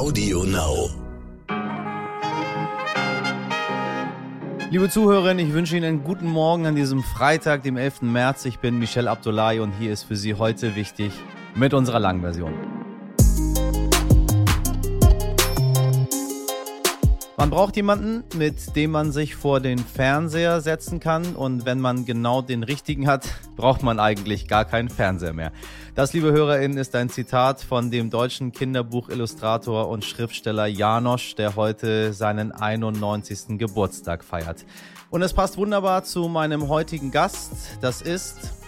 Audio Now. Liebe Zuhörerinnen, ich wünsche Ihnen einen guten Morgen an diesem Freitag, dem 11. März. Ich bin Michel Abdullahi und hier ist für Sie heute wichtig mit unserer Langversion. Man braucht jemanden, mit dem man sich vor den Fernseher setzen kann und wenn man genau den richtigen hat, braucht man eigentlich gar keinen Fernseher mehr. Das, liebe HörerInnen, ist ein Zitat von dem deutschen Kinderbuchillustrator und Schriftsteller Janosch, der heute seinen 91. Geburtstag feiert. Und es passt wunderbar zu meinem heutigen Gast. Das ist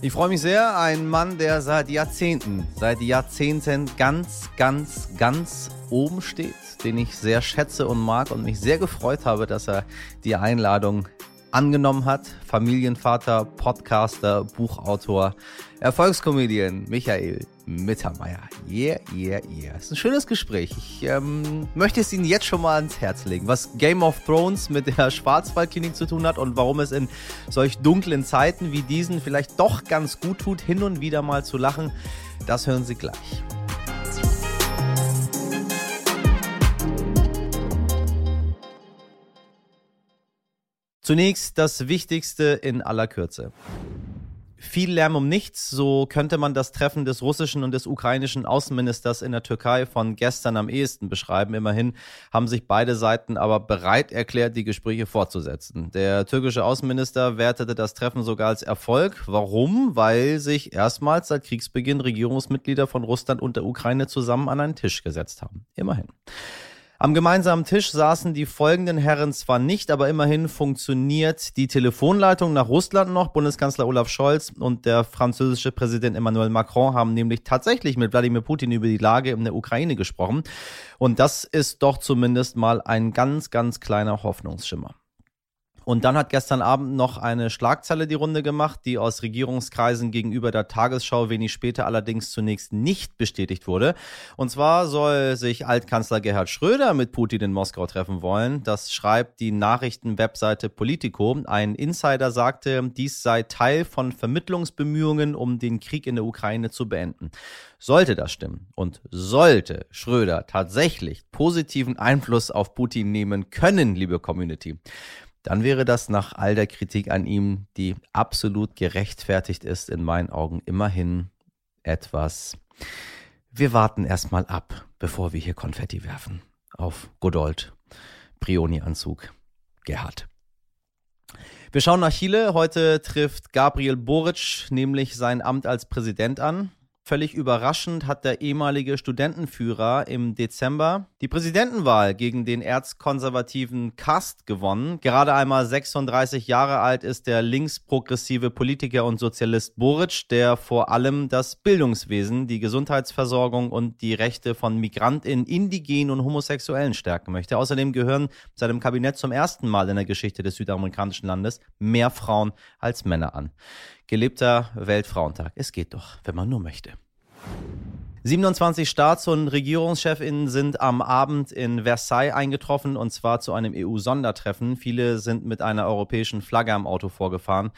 ich freue mich sehr. Ein Mann, der seit Jahrzehnten, seit Jahrzehnten ganz, ganz, ganz oben steht, den ich sehr schätze und mag und mich sehr gefreut habe, dass er die Einladung angenommen hat. Familienvater, Podcaster, Buchautor, Erfolgskomedian Michael Mittermeier. Yeah, yeah, yeah. Es ist ein schönes Gespräch. Ich ähm, möchte es Ihnen jetzt schon mal ans Herz legen, was Game of Thrones mit der Schwarzwaldklinik zu tun hat und warum es in solch dunklen Zeiten wie diesen vielleicht doch ganz gut tut, hin und wieder mal zu lachen. Das hören Sie gleich. Zunächst das Wichtigste in aller Kürze. Viel Lärm um nichts, so könnte man das Treffen des russischen und des ukrainischen Außenministers in der Türkei von gestern am ehesten beschreiben. Immerhin haben sich beide Seiten aber bereit erklärt, die Gespräche fortzusetzen. Der türkische Außenminister wertete das Treffen sogar als Erfolg. Warum? Weil sich erstmals seit Kriegsbeginn Regierungsmitglieder von Russland und der Ukraine zusammen an einen Tisch gesetzt haben. Immerhin. Am gemeinsamen Tisch saßen die folgenden Herren zwar nicht, aber immerhin funktioniert die Telefonleitung nach Russland noch. Bundeskanzler Olaf Scholz und der französische Präsident Emmanuel Macron haben nämlich tatsächlich mit Wladimir Putin über die Lage in der Ukraine gesprochen. Und das ist doch zumindest mal ein ganz, ganz kleiner Hoffnungsschimmer. Und dann hat gestern Abend noch eine Schlagzeile die Runde gemacht, die aus Regierungskreisen gegenüber der Tagesschau wenig später allerdings zunächst nicht bestätigt wurde. Und zwar soll sich Altkanzler Gerhard Schröder mit Putin in Moskau treffen wollen. Das schreibt die Nachrichtenwebseite Politico. Ein Insider sagte, dies sei Teil von Vermittlungsbemühungen, um den Krieg in der Ukraine zu beenden. Sollte das stimmen und sollte Schröder tatsächlich positiven Einfluss auf Putin nehmen können, liebe Community, dann wäre das nach all der Kritik an ihm, die absolut gerechtfertigt ist, in meinen Augen immerhin etwas. Wir warten erstmal ab, bevor wir hier Konfetti werfen. Auf Godold, Brioni-Anzug, Gerhard. Wir schauen nach Chile. Heute trifft Gabriel Boric nämlich sein Amt als Präsident an. Völlig überraschend hat der ehemalige Studentenführer im Dezember die Präsidentenwahl gegen den erzkonservativen Kast gewonnen. Gerade einmal 36 Jahre alt ist der linksprogressive Politiker und Sozialist Boric, der vor allem das Bildungswesen, die Gesundheitsversorgung und die Rechte von Migrantinnen, Indigenen und Homosexuellen stärken möchte. Außerdem gehören seinem Kabinett zum ersten Mal in der Geschichte des südamerikanischen Landes mehr Frauen als Männer an. Gelebter Weltfrauentag. Es geht doch, wenn man nur möchte. 27 Staats- und Regierungschefinnen sind am Abend in Versailles eingetroffen und zwar zu einem EU-Sondertreffen. Viele sind mit einer europäischen Flagge am Auto vorgefahren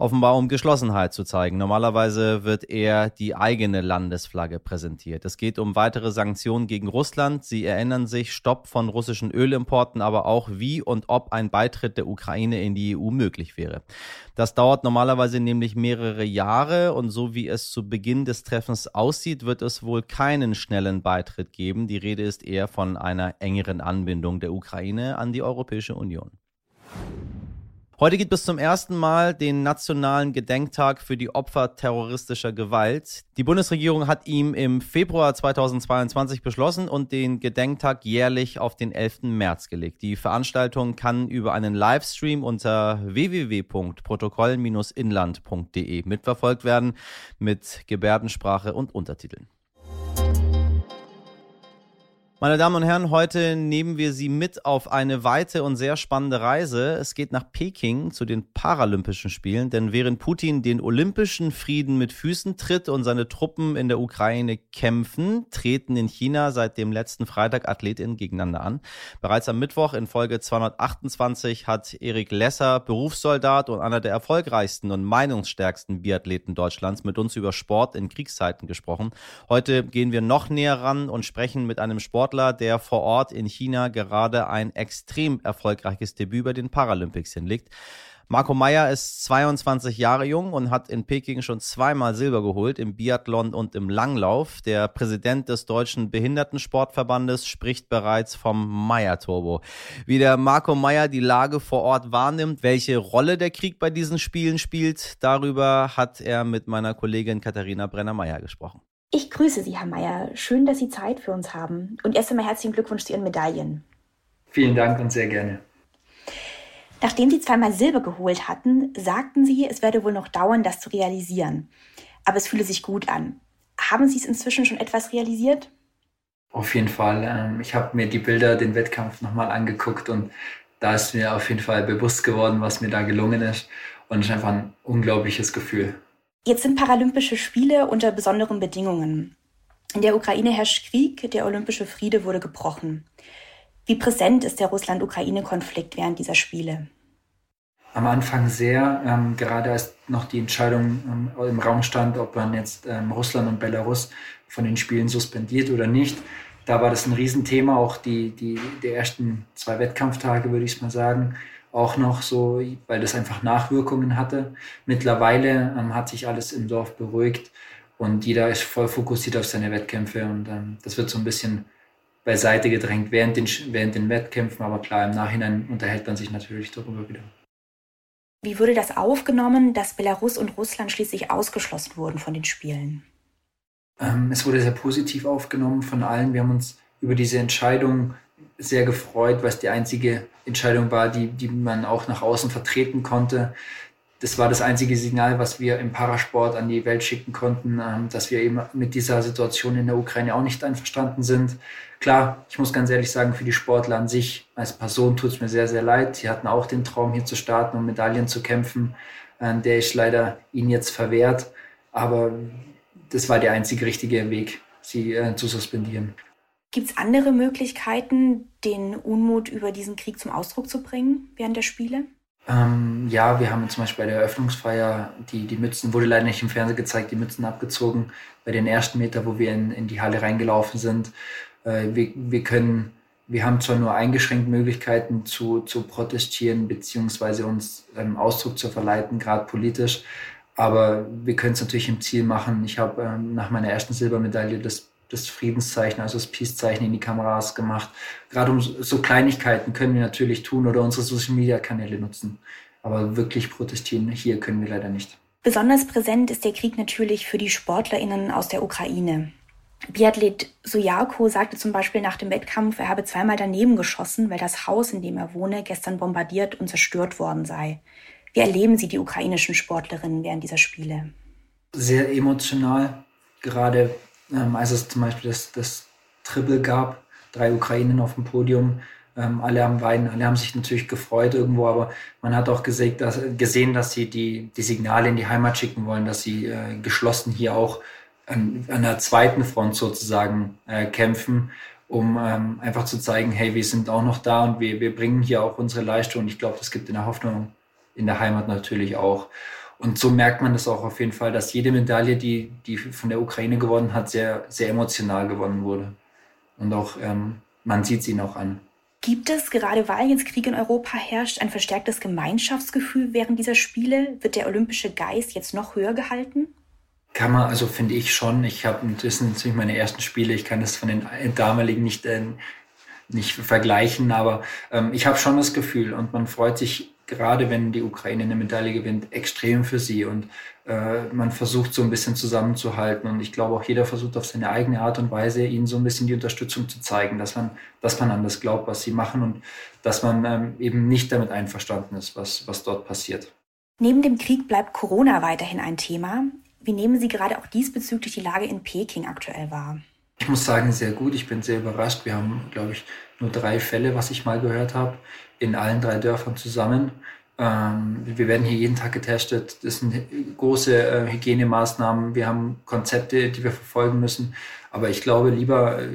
offenbar um Geschlossenheit zu zeigen. Normalerweise wird eher die eigene Landesflagge präsentiert. Es geht um weitere Sanktionen gegen Russland. Sie erinnern sich, Stopp von russischen Ölimporten, aber auch wie und ob ein Beitritt der Ukraine in die EU möglich wäre. Das dauert normalerweise nämlich mehrere Jahre und so wie es zu Beginn des Treffens aussieht, wird es wohl keinen schnellen Beitritt geben. Die Rede ist eher von einer engeren Anbindung der Ukraine an die Europäische Union. Heute gibt es zum ersten Mal den nationalen Gedenktag für die Opfer terroristischer Gewalt. Die Bundesregierung hat ihm im Februar 2022 beschlossen und den Gedenktag jährlich auf den 11. März gelegt. Die Veranstaltung kann über einen Livestream unter www.protokoll-inland.de mitverfolgt werden mit Gebärdensprache und Untertiteln. Meine Damen und Herren, heute nehmen wir Sie mit auf eine weite und sehr spannende Reise. Es geht nach Peking zu den Paralympischen Spielen, denn während Putin den olympischen Frieden mit Füßen tritt und seine Truppen in der Ukraine kämpfen, treten in China seit dem letzten Freitag Athletinnen gegeneinander an. Bereits am Mittwoch in Folge 228 hat Erik Lesser, Berufssoldat und einer der erfolgreichsten und meinungsstärksten Biathleten Deutschlands, mit uns über Sport in Kriegszeiten gesprochen. Heute gehen wir noch näher ran und sprechen mit einem Sport Sportler, der vor Ort in China gerade ein extrem erfolgreiches Debüt bei den Paralympics hinlegt. Marco Meyer ist 22 Jahre jung und hat in Peking schon zweimal Silber geholt, im Biathlon und im Langlauf. Der Präsident des Deutschen Behindertensportverbandes spricht bereits vom Meyer-Turbo. Wie der Marco Meyer die Lage vor Ort wahrnimmt, welche Rolle der Krieg bei diesen Spielen spielt, darüber hat er mit meiner Kollegin Katharina Brenner-Meyer gesprochen. Ich grüße Sie, Herr Meyer. Schön, dass Sie Zeit für uns haben. Und erst einmal herzlichen Glückwunsch zu Ihren Medaillen. Vielen Dank und sehr gerne. Nachdem sie zweimal Silber geholt hatten, sagten sie, es werde wohl noch dauern, das zu realisieren. Aber es fühle sich gut an. Haben Sie es inzwischen schon etwas realisiert? Auf jeden Fall. Ähm, ich habe mir die Bilder, den Wettkampf nochmal angeguckt und da ist mir auf jeden Fall bewusst geworden, was mir da gelungen ist. Und es ist einfach ein unglaubliches Gefühl. Jetzt sind Paralympische Spiele unter besonderen Bedingungen. In der Ukraine herrscht Krieg, der olympische Friede wurde gebrochen. Wie präsent ist der Russland-Ukraine-Konflikt während dieser Spiele? Am Anfang sehr, ähm, gerade als noch die Entscheidung ähm, im Raum stand, ob man jetzt ähm, Russland und Belarus von den Spielen suspendiert oder nicht. Da war das ein Riesenthema, auch die, die, die ersten zwei Wettkampftage, würde ich mal sagen, auch noch so, weil das einfach Nachwirkungen hatte. Mittlerweile ähm, hat sich alles im Dorf beruhigt und jeder ist voll fokussiert auf seine Wettkämpfe und ähm, das wird so ein bisschen beiseite gedrängt während den, während den Wettkämpfen, aber klar, im Nachhinein unterhält man sich natürlich darüber wieder. Wie wurde das aufgenommen, dass Belarus und Russland schließlich ausgeschlossen wurden von den Spielen? Ähm, es wurde sehr positiv aufgenommen von allen. Wir haben uns über diese Entscheidung sehr gefreut, weil es die einzige Entscheidung war, die, die man auch nach außen vertreten konnte das war das einzige Signal, was wir im Parasport an die Welt schicken konnten, ähm, dass wir eben mit dieser Situation in der Ukraine auch nicht einverstanden sind. Klar, ich muss ganz ehrlich sagen, für die Sportler an sich als Person tut es mir sehr, sehr leid. Sie hatten auch den Traum, hier zu starten und Medaillen zu kämpfen. Ähm, der ist leider ihnen jetzt verwehrt. Aber das war der einzige richtige Weg, sie äh, zu suspendieren. Gibt es andere Möglichkeiten, den Unmut über diesen Krieg zum Ausdruck zu bringen während der Spiele? Ähm, ja, wir haben zum Beispiel bei der Eröffnungsfeier die, die Mützen, wurde leider nicht im Fernsehen gezeigt, die Mützen abgezogen. Bei den ersten Meter, wo wir in, in die Halle reingelaufen sind. Äh, wir, wir können, wir haben zwar nur eingeschränkt Möglichkeiten zu, zu protestieren, beziehungsweise uns ähm, Ausdruck zu verleiten, gerade politisch. Aber wir können es natürlich im Ziel machen. Ich habe ähm, nach meiner ersten Silbermedaille das das Friedenszeichen, also das Peace-Zeichen in die Kameras gemacht. Gerade um so Kleinigkeiten können wir natürlich tun oder unsere Social-Media-Kanäle nutzen. Aber wirklich protestieren, hier können wir leider nicht. Besonders präsent ist der Krieg natürlich für die SportlerInnen aus der Ukraine. Biathlet Sojako sagte zum Beispiel nach dem Wettkampf, er habe zweimal daneben geschossen, weil das Haus, in dem er wohne, gestern bombardiert und zerstört worden sei. Wie erleben Sie die ukrainischen Sportlerinnen während dieser Spiele? Sehr emotional, gerade ähm, als es zum Beispiel das, das Triple gab, drei Ukrainen auf dem Podium, ähm, alle haben weinen, alle haben sich natürlich gefreut irgendwo, aber man hat auch gesehen, dass, gesehen, dass sie die, die Signale in die Heimat schicken wollen, dass sie äh, geschlossen hier auch an, an der zweiten Front sozusagen äh, kämpfen, um ähm, einfach zu zeigen, hey, wir sind auch noch da und wir, wir bringen hier auch unsere Leistung. Und ich glaube, das gibt in der Hoffnung in der Heimat natürlich auch. Und so merkt man das auch auf jeden Fall, dass jede Medaille, die, die von der Ukraine gewonnen hat, sehr, sehr emotional gewonnen wurde. Und auch ähm, man sieht sie noch an. Gibt es, gerade weil jetzt Krieg in Europa herrscht, ein verstärktes Gemeinschaftsgefühl während dieser Spiele? Wird der olympische Geist jetzt noch höher gehalten? Kann man, also finde ich schon. Ich habe, das sind natürlich meine ersten Spiele. Ich kann das von den damaligen nicht, äh, nicht vergleichen, aber ähm, ich habe schon das Gefühl und man freut sich gerade wenn die Ukraine eine Medaille gewinnt, extrem für sie. Und äh, man versucht so ein bisschen zusammenzuhalten. Und ich glaube auch jeder versucht auf seine eigene Art und Weise, ihnen so ein bisschen die Unterstützung zu zeigen, dass man, dass man an das glaubt, was sie machen und dass man ähm, eben nicht damit einverstanden ist, was, was dort passiert. Neben dem Krieg bleibt Corona weiterhin ein Thema. Wie nehmen Sie gerade auch diesbezüglich die Lage in Peking aktuell wahr? Ich muss sagen, sehr gut. Ich bin sehr überrascht. Wir haben, glaube ich, nur drei Fälle, was ich mal gehört habe in allen drei Dörfern zusammen. Ähm, wir werden hier jeden Tag getestet. Das sind große äh, Hygienemaßnahmen. Wir haben Konzepte, die wir verfolgen müssen. Aber ich glaube, lieber äh,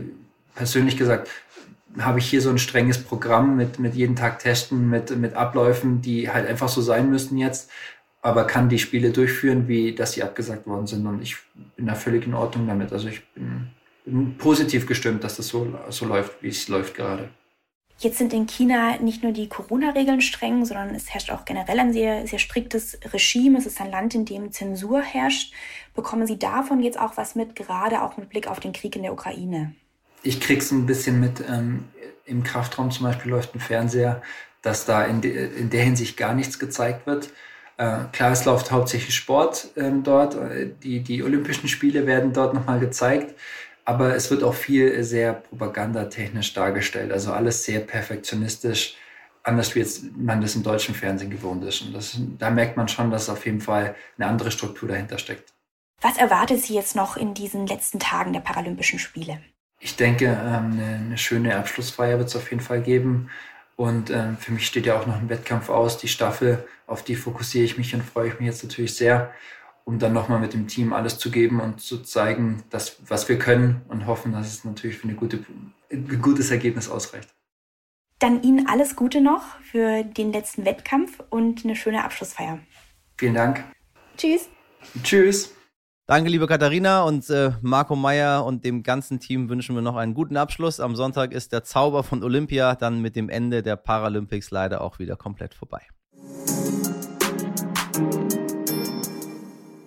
persönlich gesagt, habe ich hier so ein strenges Programm mit, mit jeden Tag testen, mit, mit Abläufen, die halt einfach so sein müssen jetzt, aber kann die Spiele durchführen, wie dass sie abgesagt worden sind. Und ich bin da völlig in Ordnung damit. Also ich bin positiv gestimmt, dass das so, so läuft, wie es läuft gerade. Jetzt sind in China nicht nur die Corona-Regeln streng, sondern es herrscht auch generell ein sehr, sehr striktes Regime. Es ist ein Land, in dem Zensur herrscht. Bekommen Sie davon jetzt auch was mit, gerade auch mit Blick auf den Krieg in der Ukraine? Ich krieg's ein bisschen mit. Ähm, Im Kraftraum zum Beispiel läuft ein Fernseher, dass da in, de, in der Hinsicht gar nichts gezeigt wird. Äh, klar, es läuft hauptsächlich Sport ähm, dort. Die, die Olympischen Spiele werden dort nochmal gezeigt. Aber es wird auch viel sehr propagandatechnisch dargestellt. Also alles sehr perfektionistisch, anders wie jetzt man das im deutschen Fernsehen gewohnt ist. Und das, da merkt man schon, dass auf jeden Fall eine andere Struktur dahinter steckt. Was erwartet Sie jetzt noch in diesen letzten Tagen der Paralympischen Spiele? Ich denke, ähm, eine, schöne Abschlussfeier wird es auf jeden Fall geben. Und ähm, für mich steht ja auch noch ein Wettkampf aus, die Staffel, auf die fokussiere ich mich und freue ich mich jetzt natürlich sehr um dann nochmal mit dem Team alles zu geben und zu zeigen, dass, was wir können und hoffen, dass es natürlich für eine gute, ein gutes Ergebnis ausreicht. Dann Ihnen alles Gute noch für den letzten Wettkampf und eine schöne Abschlussfeier. Vielen Dank. Tschüss. Tschüss. Danke, liebe Katharina und äh, Marco Meyer und dem ganzen Team wünschen wir noch einen guten Abschluss. Am Sonntag ist der Zauber von Olympia dann mit dem Ende der Paralympics leider auch wieder komplett vorbei.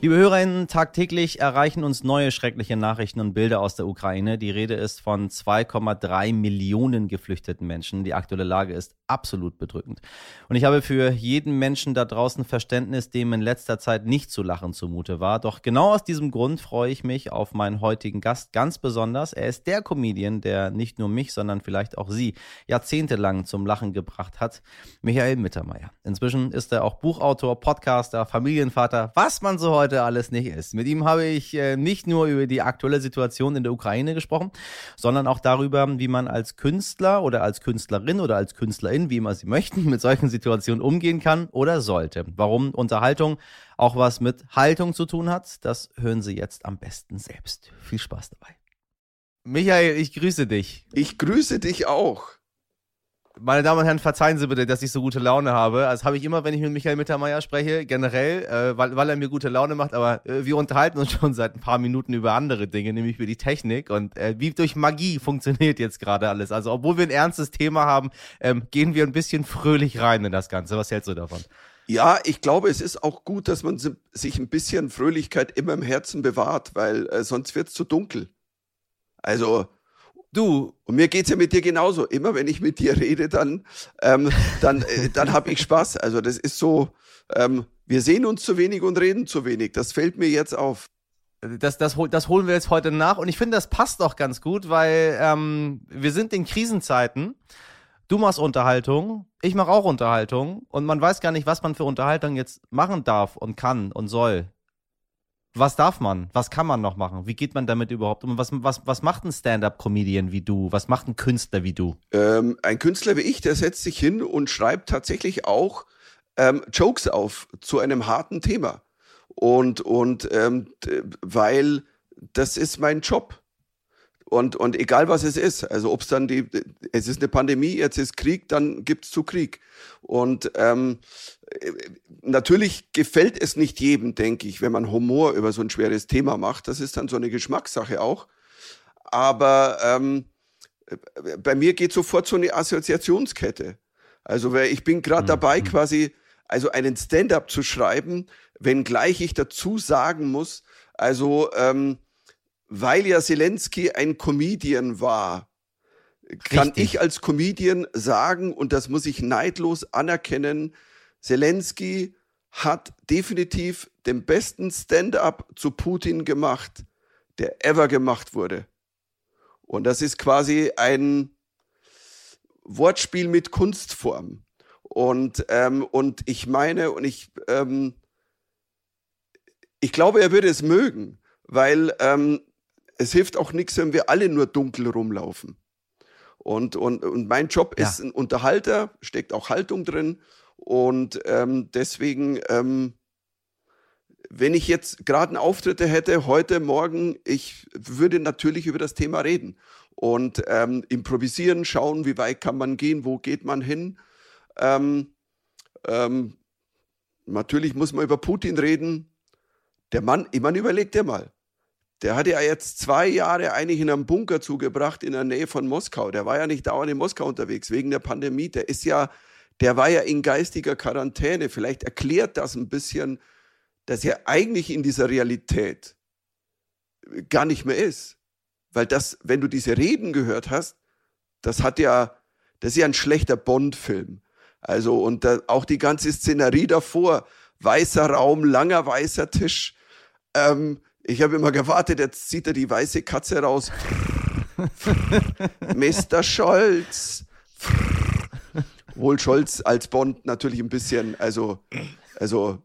Liebe Hörerinnen, tagtäglich erreichen uns neue schreckliche Nachrichten und Bilder aus der Ukraine. Die Rede ist von 2,3 Millionen geflüchteten Menschen. Die aktuelle Lage ist absolut bedrückend. Und ich habe für jeden Menschen da draußen Verständnis, dem in letzter Zeit nicht zu lachen zumute war. Doch genau aus diesem Grund freue ich mich auf meinen heutigen Gast ganz besonders. Er ist der Comedian, der nicht nur mich, sondern vielleicht auch Sie jahrzehntelang zum Lachen gebracht hat. Michael Mittermeier. Inzwischen ist er auch Buchautor, Podcaster, Familienvater, was man so heute heute alles nicht ist. Mit ihm habe ich äh, nicht nur über die aktuelle Situation in der Ukraine gesprochen, sondern auch darüber, wie man als Künstler oder als Künstlerin oder als Künstlerin, wie immer Sie möchten, mit solchen Situationen umgehen kann oder sollte. Warum Unterhaltung auch was mit Haltung zu tun hat, das hören Sie jetzt am besten selbst. Viel Spaß dabei. Michael, ich grüße dich. Ich grüße dich auch. Meine Damen und Herren, verzeihen Sie bitte, dass ich so gute Laune habe. Das habe ich immer, wenn ich mit Michael Mittermeier spreche, generell, äh, weil, weil er mir gute Laune macht. Aber äh, wir unterhalten uns schon seit ein paar Minuten über andere Dinge, nämlich über die Technik und äh, wie durch Magie funktioniert jetzt gerade alles. Also, obwohl wir ein ernstes Thema haben, ähm, gehen wir ein bisschen fröhlich rein in das Ganze. Was hältst du davon? Ja, ich glaube, es ist auch gut, dass man sich ein bisschen Fröhlichkeit immer im Herzen bewahrt, weil äh, sonst wird es zu dunkel. Also, Du, und mir geht's ja mit dir genauso. Immer wenn ich mit dir rede, dann, ähm, dann, äh, dann habe ich Spaß. Also das ist so, ähm, wir sehen uns zu wenig und reden zu wenig. Das fällt mir jetzt auf. Das, das, das holen wir jetzt heute nach. Und ich finde, das passt auch ganz gut, weil ähm, wir sind in Krisenzeiten. Du machst Unterhaltung, ich mache auch Unterhaltung. Und man weiß gar nicht, was man für Unterhaltung jetzt machen darf und kann und soll. Was darf man? Was kann man noch machen? Wie geht man damit überhaupt um? Was, was, was macht ein Stand-up-Comedian wie du? Was macht ein Künstler wie du? Ähm, ein Künstler wie ich, der setzt sich hin und schreibt tatsächlich auch ähm, Jokes auf zu einem harten Thema. Und, und ähm, weil das ist mein Job. Und, und egal was es ist, also ob es dann die, es ist eine Pandemie, jetzt ist Krieg, dann gibt es zu Krieg. Und ähm, natürlich gefällt es nicht jedem, denke ich, wenn man Humor über so ein schweres Thema macht. Das ist dann so eine Geschmackssache auch. Aber ähm, bei mir geht sofort so eine Assoziationskette. Also ich bin gerade mhm. dabei, quasi also einen Stand-up zu schreiben, wenngleich ich dazu sagen muss, also ähm, weil ja Zelensky ein Comedian war, kann Richtig. ich als Comedian sagen, und das muss ich neidlos anerkennen, Zelensky hat definitiv den besten Stand-up zu Putin gemacht, der ever gemacht wurde. Und das ist quasi ein Wortspiel mit Kunstform. Und, ähm, und ich meine, und ich, ähm, ich glaube, er würde es mögen, weil ähm, es hilft auch nichts, wenn wir alle nur dunkel rumlaufen. Und, und, und mein Job ja. ist ein Unterhalter, steckt auch Haltung drin. Und ähm, deswegen, ähm, wenn ich jetzt gerade einen Auftritt hätte, heute, morgen, ich würde natürlich über das Thema reden und ähm, improvisieren, schauen, wie weit kann man gehen, wo geht man hin. Ähm, ähm, natürlich muss man über Putin reden. Der Mann, ich meine, überleg dir mal der hat ja jetzt zwei Jahre eigentlich in einem Bunker zugebracht in der Nähe von Moskau. Der war ja nicht dauernd in Moskau unterwegs wegen der Pandemie. Der ist ja, der war ja in geistiger Quarantäne. Vielleicht erklärt das ein bisschen, dass er eigentlich in dieser Realität gar nicht mehr ist. Weil das, wenn du diese Reden gehört hast, das hat ja, das ist ja ein schlechter Bond-Film. Also, und da, auch die ganze Szenerie davor, weißer Raum, langer weißer Tisch. Ähm, ich habe immer gewartet, jetzt zieht er die weiße Katze raus. Mr. Scholz. Wohl Scholz als Bond natürlich ein bisschen, also, also,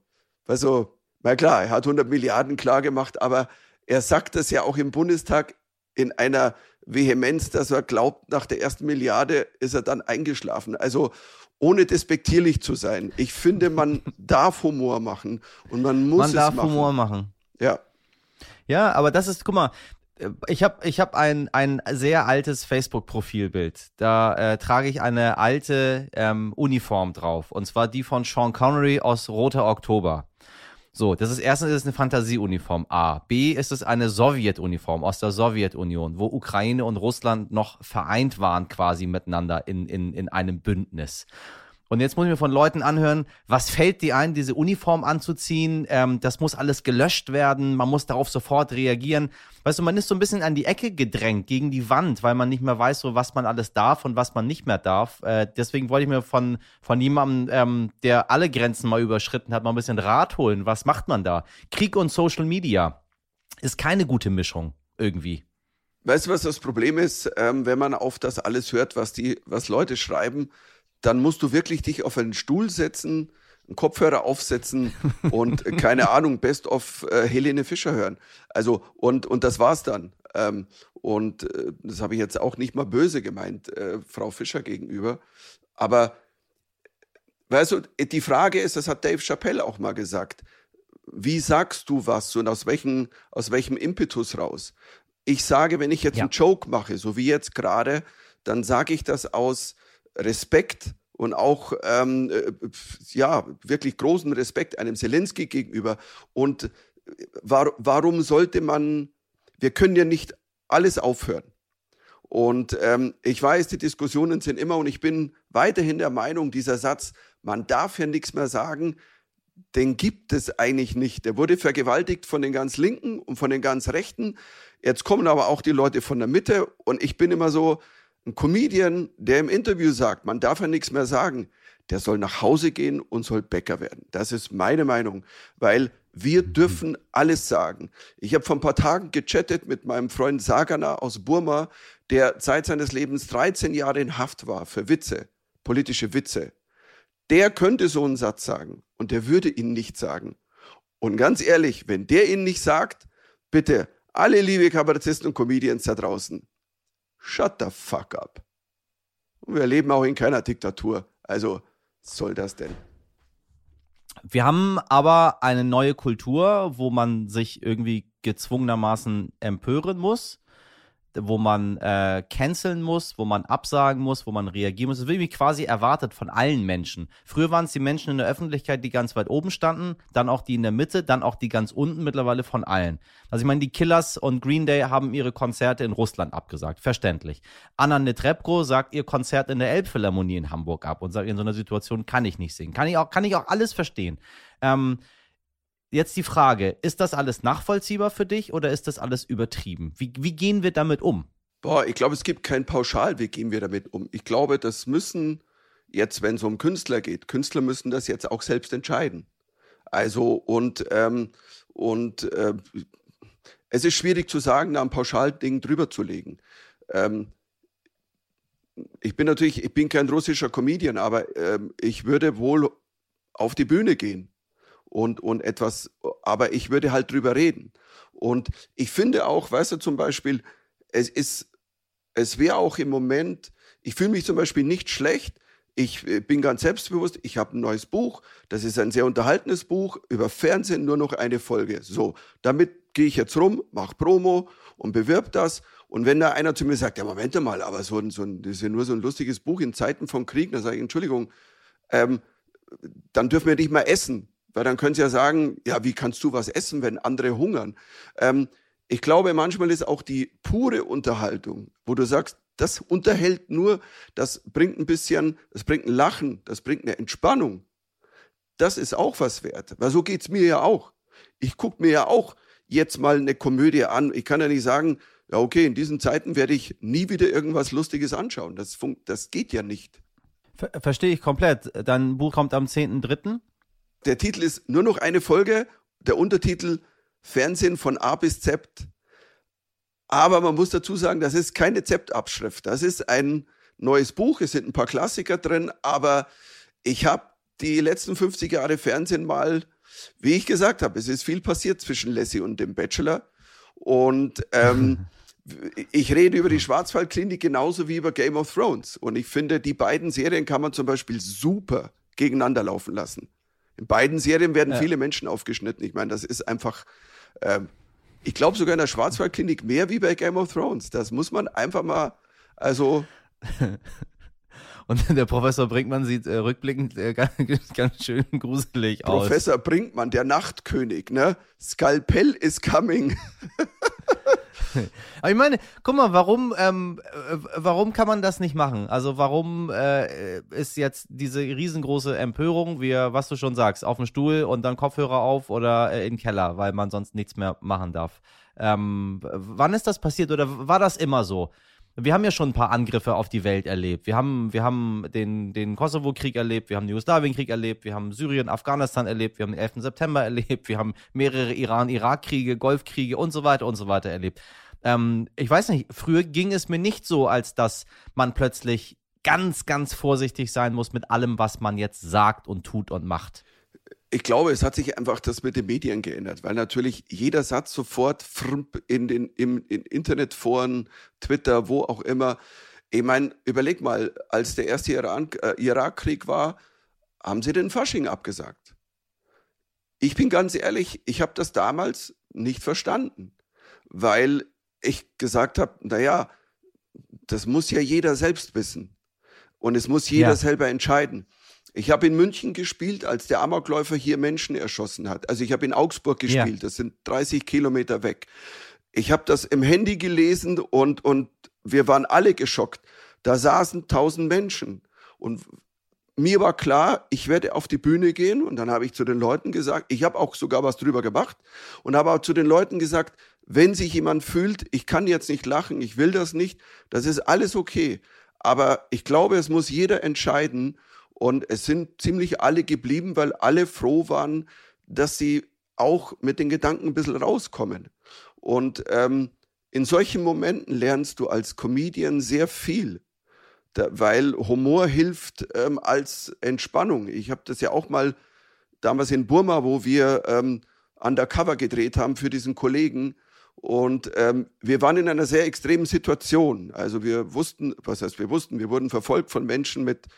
also, na klar, er hat 100 Milliarden klar gemacht, aber er sagt das ja auch im Bundestag in einer Vehemenz, dass er glaubt, nach der ersten Milliarde ist er dann eingeschlafen. Also, ohne despektierlich zu sein. Ich finde, man darf Humor machen und man muss man es machen. Man darf Humor machen. Ja. Ja, aber das ist, guck mal, ich habe ich hab ein, ein sehr altes Facebook-Profilbild. Da äh, trage ich eine alte ähm, Uniform drauf. Und zwar die von Sean Connery aus Roter Oktober. So, das ist erstens ist es eine Fantasieuniform A. B ist es eine Sowjetuniform aus der Sowjetunion, wo Ukraine und Russland noch vereint waren quasi miteinander in, in, in einem Bündnis. Und jetzt muss ich mir von Leuten anhören, was fällt dir ein, diese Uniform anzuziehen? Ähm, das muss alles gelöscht werden, man muss darauf sofort reagieren. Weißt du, man ist so ein bisschen an die Ecke gedrängt, gegen die Wand, weil man nicht mehr weiß, so was man alles darf und was man nicht mehr darf. Äh, deswegen wollte ich mir von, von jemandem, ähm, der alle Grenzen mal überschritten hat, mal ein bisschen Rat holen. Was macht man da? Krieg und Social Media ist keine gute Mischung irgendwie. Weißt du, was das Problem ist, ähm, wenn man auf das alles hört, was die, was Leute schreiben? Dann musst du wirklich dich auf einen Stuhl setzen, einen Kopfhörer aufsetzen und äh, keine Ahnung, Best of äh, Helene Fischer hören. Also, und, und das war's dann. Ähm, und äh, das habe ich jetzt auch nicht mal böse gemeint, äh, Frau Fischer gegenüber. Aber weißt du, die Frage ist, das hat Dave Chappelle auch mal gesagt. Wie sagst du was und aus welchem, aus welchem Impetus raus? Ich sage, wenn ich jetzt ja. einen Joke mache, so wie jetzt gerade, dann sage ich das aus Respekt und auch ähm, äh, ja wirklich großen Respekt einem Zelensky gegenüber. Und war, warum sollte man? Wir können ja nicht alles aufhören. Und ähm, ich weiß, die Diskussionen sind immer, und ich bin weiterhin der Meinung, dieser Satz, man darf ja nichts mehr sagen, den gibt es eigentlich nicht. Der wurde vergewaltigt von den ganz Linken und von den ganz Rechten. Jetzt kommen aber auch die Leute von der Mitte und ich bin immer so, ein Comedian, der im Interview sagt, man darf ja nichts mehr sagen, der soll nach Hause gehen und soll Bäcker werden. Das ist meine Meinung, weil wir dürfen alles sagen. Ich habe vor ein paar Tagen gechattet mit meinem Freund Sagana aus Burma, der Zeit seines Lebens 13 Jahre in Haft war für Witze, politische Witze. Der könnte so einen Satz sagen und der würde ihn nicht sagen. Und ganz ehrlich, wenn der ihn nicht sagt, bitte, alle liebe Kabarettisten und Comedians da draußen, shut the fuck up. Und wir leben auch in keiner Diktatur. Also soll das denn? Wir haben aber eine neue Kultur, wo man sich irgendwie gezwungenermaßen empören muss wo man äh, canceln muss, wo man absagen muss, wo man reagieren muss. Das wird irgendwie quasi erwartet von allen Menschen. Früher waren es die Menschen in der Öffentlichkeit, die ganz weit oben standen, dann auch die in der Mitte, dann auch die ganz unten, mittlerweile von allen. Also ich meine, die Killers und Green Day haben ihre Konzerte in Russland abgesagt, verständlich. Anna Netrebko sagt ihr Konzert in der Elbphilharmonie in Hamburg ab und sagt, in so einer Situation kann ich nicht singen. Kann ich auch, kann ich auch alles verstehen. Ähm, Jetzt die Frage, ist das alles nachvollziehbar für dich oder ist das alles übertrieben? Wie, wie gehen wir damit um? Boah, ich glaube, es gibt kein Pauschal, wie gehen wir damit um. Ich glaube, das müssen jetzt, wenn es um Künstler geht, Künstler müssen das jetzt auch selbst entscheiden. Also und, ähm, und äh, es ist schwierig zu sagen, da ein Pauschalding drüber zu legen. Ähm, ich bin natürlich, ich bin kein russischer Comedian, aber ähm, ich würde wohl auf die Bühne gehen und, und etwas, aber ich würde halt drüber reden. Und ich finde auch, weißt du, zum Beispiel, es ist, es wäre auch im Moment, ich fühle mich zum Beispiel nicht schlecht, ich äh, bin ganz selbstbewusst, ich habe ein neues Buch, das ist ein sehr unterhaltenes Buch, über Fernsehen nur noch eine Folge. So, damit gehe ich jetzt rum, mache Promo und bewirb das. Und wenn da einer zu mir sagt, ja, Moment mal, aber so ein, so ein, das ist ja nur so ein lustiges Buch in Zeiten von Krieg, dann sage ich, Entschuldigung, ähm, dann dürfen wir nicht mal essen. Weil dann können Sie ja sagen, ja, wie kannst du was essen, wenn andere hungern? Ähm, ich glaube, manchmal ist auch die pure Unterhaltung, wo du sagst, das unterhält nur, das bringt ein bisschen, das bringt ein Lachen, das bringt eine Entspannung. Das ist auch was wert. Weil so geht's mir ja auch. Ich gucke mir ja auch jetzt mal eine Komödie an. Ich kann ja nicht sagen, ja, okay, in diesen Zeiten werde ich nie wieder irgendwas Lustiges anschauen. Das, das geht ja nicht. Ver Verstehe ich komplett. Dein Buch kommt am 10.3. Der Titel ist nur noch eine Folge. Der Untertitel Fernsehen von A bis Z. Aber man muss dazu sagen, das ist keine Rezeptabschrift. Das ist ein neues Buch. Es sind ein paar Klassiker drin. Aber ich habe die letzten 50 Jahre Fernsehen mal, wie ich gesagt habe, es ist viel passiert zwischen Lassie und dem Bachelor. Und ähm, ich rede über die Schwarzwaldklinik genauso wie über Game of Thrones. Und ich finde, die beiden Serien kann man zum Beispiel super gegeneinander laufen lassen. In beiden Serien werden ja. viele Menschen aufgeschnitten. Ich meine, das ist einfach, ähm, ich glaube sogar in der Schwarzwaldklinik mehr wie bei Game of Thrones. Das muss man einfach mal, also. Und der Professor Brinkmann sieht äh, rückblickend äh, ganz, ganz, schön gruselig aus. Professor Brinkmann, der Nachtkönig, ne? Skalpell is coming. Aber ich meine, guck mal, warum, ähm, äh, warum kann man das nicht machen? Also warum äh, ist jetzt diese riesengroße Empörung, wie was du schon sagst, auf dem Stuhl und dann Kopfhörer auf oder äh, im Keller, weil man sonst nichts mehr machen darf? Ähm, wann ist das passiert oder war das immer so? Wir haben ja schon ein paar Angriffe auf die Welt erlebt. Wir haben, wir haben den, den Kosovo-Krieg erlebt, wir haben den Jugoslawien-Krieg erlebt, wir haben Syrien, Afghanistan erlebt, wir haben den 11. September erlebt, wir haben mehrere Iran-Irak-Kriege, Golfkriege und so weiter und so weiter erlebt. Ähm, ich weiß nicht, früher ging es mir nicht so, als dass man plötzlich ganz, ganz vorsichtig sein muss mit allem, was man jetzt sagt und tut und macht ich glaube, es hat sich einfach das mit den Medien geändert, weil natürlich jeder Satz sofort in den im, in Internetforen, Twitter, wo auch immer. Ich meine, überleg mal, als der erste äh, Irakkrieg war, haben sie den Fasching abgesagt. Ich bin ganz ehrlich, ich habe das damals nicht verstanden, weil ich gesagt habe, naja, das muss ja jeder selbst wissen und es muss jeder ja. selber entscheiden. Ich habe in München gespielt, als der Amokläufer hier Menschen erschossen hat. Also ich habe in Augsburg gespielt, ja. das sind 30 Kilometer weg. Ich habe das im Handy gelesen und, und wir waren alle geschockt. Da saßen tausend Menschen. Und mir war klar, ich werde auf die Bühne gehen und dann habe ich zu den Leuten gesagt, ich habe auch sogar was drüber gemacht und habe auch zu den Leuten gesagt, wenn sich jemand fühlt, ich kann jetzt nicht lachen, ich will das nicht, das ist alles okay. Aber ich glaube, es muss jeder entscheiden, und es sind ziemlich alle geblieben, weil alle froh waren, dass sie auch mit den Gedanken ein bisschen rauskommen. Und ähm, in solchen Momenten lernst du als Comedian sehr viel, da, weil Humor hilft ähm, als Entspannung. Ich habe das ja auch mal damals in Burma, wo wir ähm, undercover gedreht haben für diesen Kollegen. Und ähm, wir waren in einer sehr extremen Situation. Also wir wussten, was heißt wir wussten, wir wurden verfolgt von Menschen mit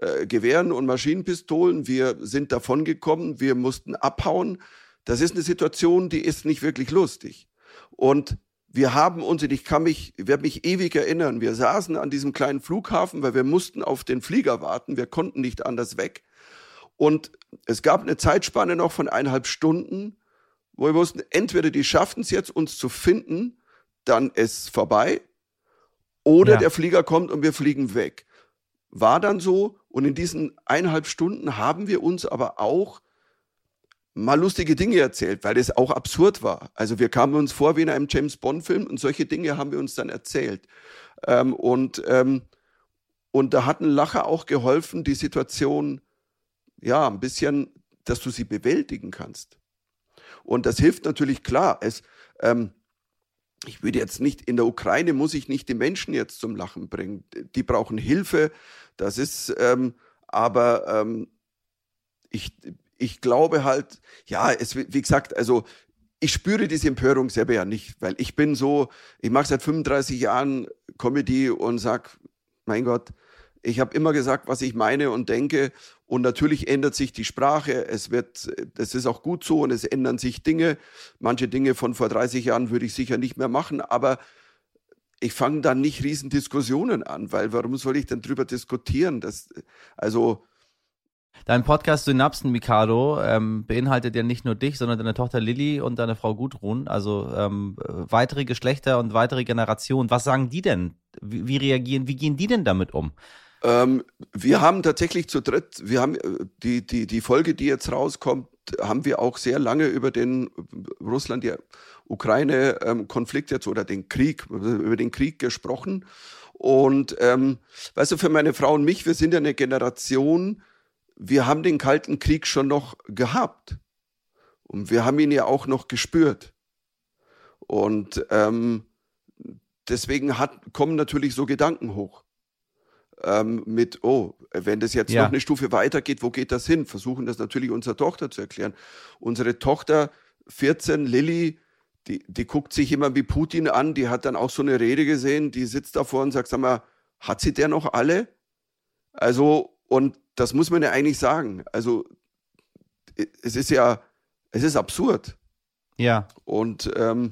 äh, Gewehren und Maschinenpistolen. Wir sind davongekommen, wir mussten abhauen. Das ist eine Situation, die ist nicht wirklich lustig. Und wir haben uns, ich kann mich, ich werde mich ewig erinnern, wir saßen an diesem kleinen Flughafen, weil wir mussten auf den Flieger warten, wir konnten nicht anders weg. Und es gab eine Zeitspanne noch von eineinhalb Stunden, wo wir wussten, entweder die schaffen es jetzt, uns zu finden, dann ist vorbei, oder ja. der Flieger kommt und wir fliegen weg. War dann so, und in diesen eineinhalb Stunden haben wir uns aber auch mal lustige Dinge erzählt, weil es auch absurd war. Also wir kamen uns vor wie in einem James Bond-Film und solche Dinge haben wir uns dann erzählt. Ähm, und, ähm, und da hat ein Lacher auch geholfen, die Situation, ja, ein bisschen, dass du sie bewältigen kannst. Und das hilft natürlich klar. Es, ähm, ich würde jetzt nicht, in der Ukraine muss ich nicht die Menschen jetzt zum Lachen bringen. Die brauchen Hilfe. Das ist, ähm, aber ähm, ich, ich glaube halt, ja, es, wie gesagt, also ich spüre diese Empörung selber ja nicht, weil ich bin so, ich mache seit 35 Jahren Comedy und sag, mein Gott, ich habe immer gesagt, was ich meine und denke. Und natürlich ändert sich die Sprache. Es wird, das ist auch gut so und es ändern sich Dinge. Manche Dinge von vor 30 Jahren würde ich sicher nicht mehr machen, aber ich fange dann nicht Riesendiskussionen an, weil warum soll ich denn drüber diskutieren? Das, also Dein Podcast Synapsen, Mikado, ähm, beinhaltet ja nicht nur dich, sondern deine Tochter Lilly und deine Frau Gudrun, also ähm, weitere Geschlechter und weitere Generationen. Was sagen die denn? Wie, wie reagieren, wie gehen die denn damit um? Ähm, wir haben tatsächlich zu dritt, wir haben äh, die, die, die Folge, die jetzt rauskommt, haben wir auch sehr lange über den Russland, die Ukraine-Konflikt ähm, jetzt oder den Krieg, über den Krieg gesprochen. Und ähm, weißt du, für meine Frau und mich, wir sind ja eine Generation, wir haben den Kalten Krieg schon noch gehabt. Und wir haben ihn ja auch noch gespürt. Und ähm, deswegen hat, kommen natürlich so Gedanken hoch ähm, mit, oh, wenn das jetzt ja. noch eine Stufe weitergeht, wo geht das hin? Versuchen das natürlich unserer Tochter zu erklären. Unsere Tochter, 14, Lilly, die, die guckt sich immer wie Putin an, die hat dann auch so eine Rede gesehen, die sitzt davor und sagt, sag mal, hat sie der noch alle? Also, und das muss man ja eigentlich sagen. Also, es ist ja, es ist absurd. Ja. Und ähm,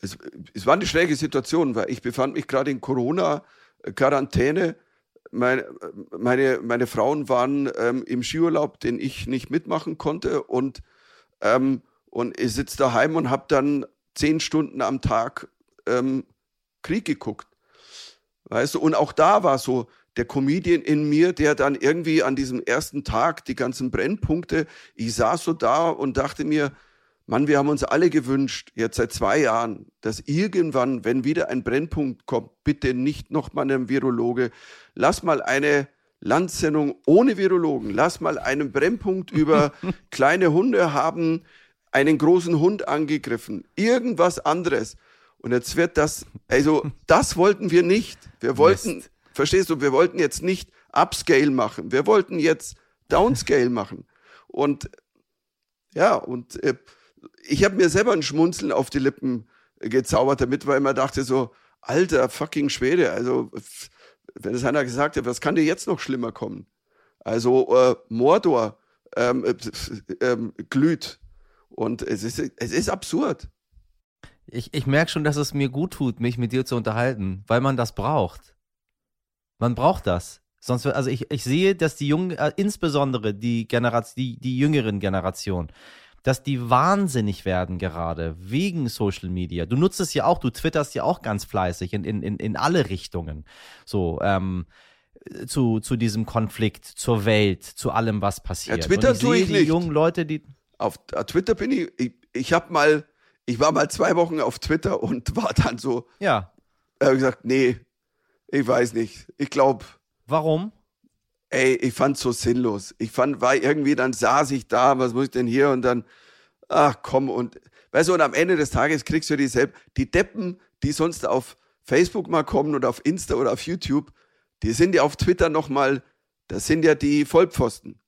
es, es war eine schräge Situation, weil ich befand mich gerade in Corona- Quarantäne. Meine, meine, meine Frauen waren ähm, im Skiurlaub, den ich nicht mitmachen konnte. Und, ähm, und ich sitze daheim und habe dann zehn Stunden am Tag ähm, Krieg geguckt. Weißt du, und auch da war so der Comedian in mir, der dann irgendwie an diesem ersten Tag die ganzen Brennpunkte, ich saß so da und dachte mir, Mann, wir haben uns alle gewünscht, jetzt seit zwei Jahren, dass irgendwann, wenn wieder ein Brennpunkt kommt, bitte nicht nochmal ein Virologe, lass mal eine Landsendung ohne Virologen, lass mal einen Brennpunkt über kleine Hunde haben, einen großen Hund angegriffen, irgendwas anderes. Und jetzt wird das, also das wollten wir nicht. Wir wollten, Mist. verstehst du, wir wollten jetzt nicht Upscale machen, wir wollten jetzt Downscale machen. Und ja, und äh, ich habe mir selber ein Schmunzeln auf die Lippen gezaubert damit, weil ich immer dachte so, alter fucking Schwede, also wenn es einer gesagt hat, was kann dir jetzt noch schlimmer kommen? Also äh, Mordor ähm, äh, äh, glüht und es ist, es ist absurd. Ich, ich merke schon, dass es mir gut tut, mich mit dir zu unterhalten, weil man das braucht. Man braucht das. Sonst, also ich, ich sehe, dass die Jungen, äh, insbesondere die Generation, die, die jüngeren Generationen, dass die wahnsinnig werden gerade wegen Social Media. Du nutzt es ja auch, du twitterst ja auch ganz fleißig in, in, in alle Richtungen. So, ähm, zu, zu diesem Konflikt, zur Welt, zu allem, was passiert. Ja, Twitter tue ich die nicht. jungen Leute, die. Auf, Twitter bin ich, ich, ich habe mal, ich war mal zwei Wochen auf Twitter und war dann so. Ja. Er hat gesagt, nee, ich weiß nicht. Ich glaube. Warum? Ey, ich fand's so sinnlos. Ich fand, war irgendwie, dann saß ich da, was muss ich denn hier? Und dann, ach komm, und weißt du, und am Ende des Tages kriegst du die selbst, die Deppen, die sonst auf Facebook mal kommen oder auf Insta oder auf YouTube, die sind ja auf Twitter nochmal, das sind ja die Vollpfosten.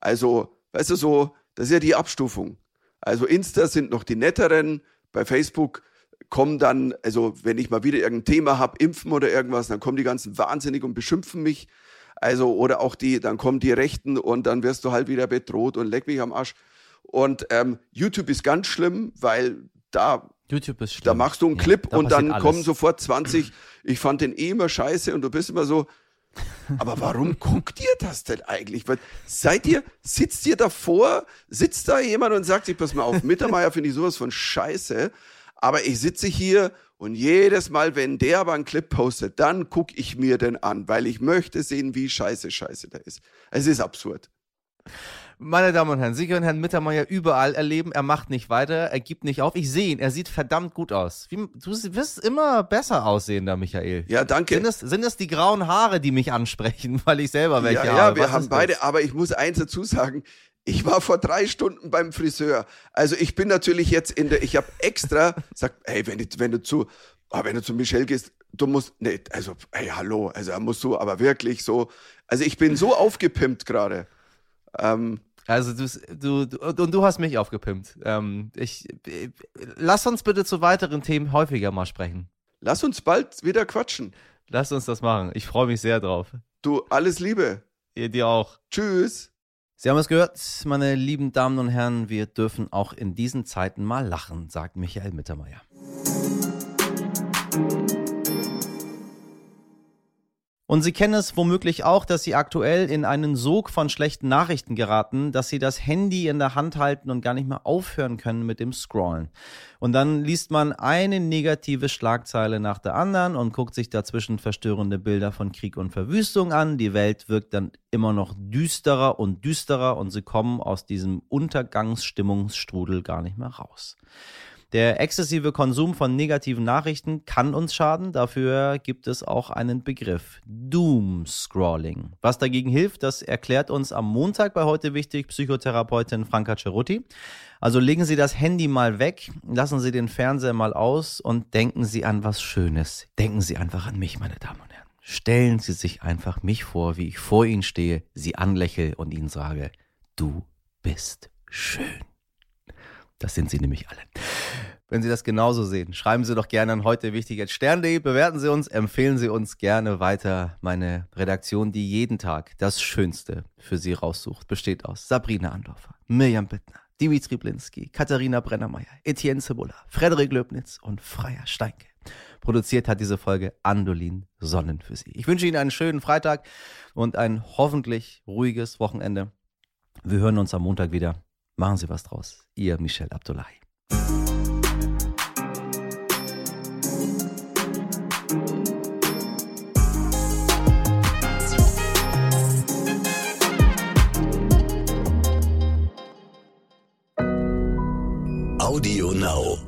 Also, weißt du, so, das ist ja die Abstufung. Also Insta sind noch die netteren, bei Facebook kommen dann, also wenn ich mal wieder irgendein Thema habe, Impfen oder irgendwas, dann kommen die ganzen wahnsinnig und beschimpfen mich. Also, oder auch die, dann kommen die Rechten und dann wirst du halt wieder bedroht und leck mich am Arsch. Und ähm, YouTube ist ganz schlimm, weil da YouTube ist schlimm. Da machst du einen Clip ja, und dann alles. kommen sofort 20. Ich fand den eh immer scheiße und du bist immer so. Aber warum guckt ihr das denn eigentlich? Weil seid ihr, sitzt ihr davor, sitzt da jemand und sagt sich, pass mal auf, Mittermeier finde ich sowas von scheiße, aber ich sitze hier und jedes Mal, wenn der aber einen Clip postet, dann gucke ich mir den an, weil ich möchte sehen, wie scheiße scheiße der ist. Es ist absurd. Meine Damen und Herren, Sie können Herrn Mittermeier überall erleben. Er macht nicht weiter, er gibt nicht auf. Ich sehe ihn, er sieht verdammt gut aus. Wie, du wirst immer besser aussehen, da Michael. Ja, danke. Sind es, sind es die grauen Haare, die mich ansprechen, weil ich selber welche ja, habe? Ja, wir haben beide, das? aber ich muss eins dazu sagen. Ich war vor drei Stunden beim Friseur. Also ich bin natürlich jetzt in der, ich habe extra gesagt, hey, wenn, ich, wenn du zu, oh, wenn du zu Michelle gehst, du musst, nee, also, hey, hallo, also er muss so, aber wirklich so, also ich bin so aufgepimpt gerade. Ähm, also du, du, und du hast mich aufgepimpt. Ähm, ich, lass uns bitte zu weiteren Themen häufiger mal sprechen. Lass uns bald wieder quatschen. Lass uns das machen. Ich freue mich sehr drauf. Du, alles Liebe. Ihr dir auch. Tschüss. Sie haben es gehört, meine lieben Damen und Herren, wir dürfen auch in diesen Zeiten mal lachen, sagt Michael Mittermeier. Und Sie kennen es womöglich auch, dass Sie aktuell in einen Sog von schlechten Nachrichten geraten, dass Sie das Handy in der Hand halten und gar nicht mehr aufhören können mit dem Scrollen. Und dann liest man eine negative Schlagzeile nach der anderen und guckt sich dazwischen verstörende Bilder von Krieg und Verwüstung an. Die Welt wirkt dann immer noch düsterer und düsterer und Sie kommen aus diesem Untergangsstimmungsstrudel gar nicht mehr raus. Der exzessive Konsum von negativen Nachrichten kann uns schaden. Dafür gibt es auch einen Begriff. Doom-Scrolling. Was dagegen hilft, das erklärt uns am Montag bei heute wichtig Psychotherapeutin Franka Cerutti. Also legen Sie das Handy mal weg, lassen Sie den Fernseher mal aus und denken Sie an was Schönes. Denken Sie einfach an mich, meine Damen und Herren. Stellen Sie sich einfach mich vor, wie ich vor Ihnen stehe, Sie anlächle und Ihnen sage, du bist schön. Das sind Sie nämlich alle. Wenn Sie das genauso sehen, schreiben Sie doch gerne an heute wichtig Stern.de, bewerten Sie uns, empfehlen Sie uns gerne weiter. Meine Redaktion, die jeden Tag das Schönste für Sie raussucht, besteht aus Sabrina Andorfer, Mirjam Bittner, Dimitri Blinski, Katharina Brennermeier, Etienne Cebula, Frederik Löbnitz und Freier Steinke. Produziert hat diese Folge Andolin Sonnen für Sie. Ich wünsche Ihnen einen schönen Freitag und ein hoffentlich ruhiges Wochenende. Wir hören uns am Montag wieder. Machen Sie was draus. Ihr Michel Abdullahi. Audio Now.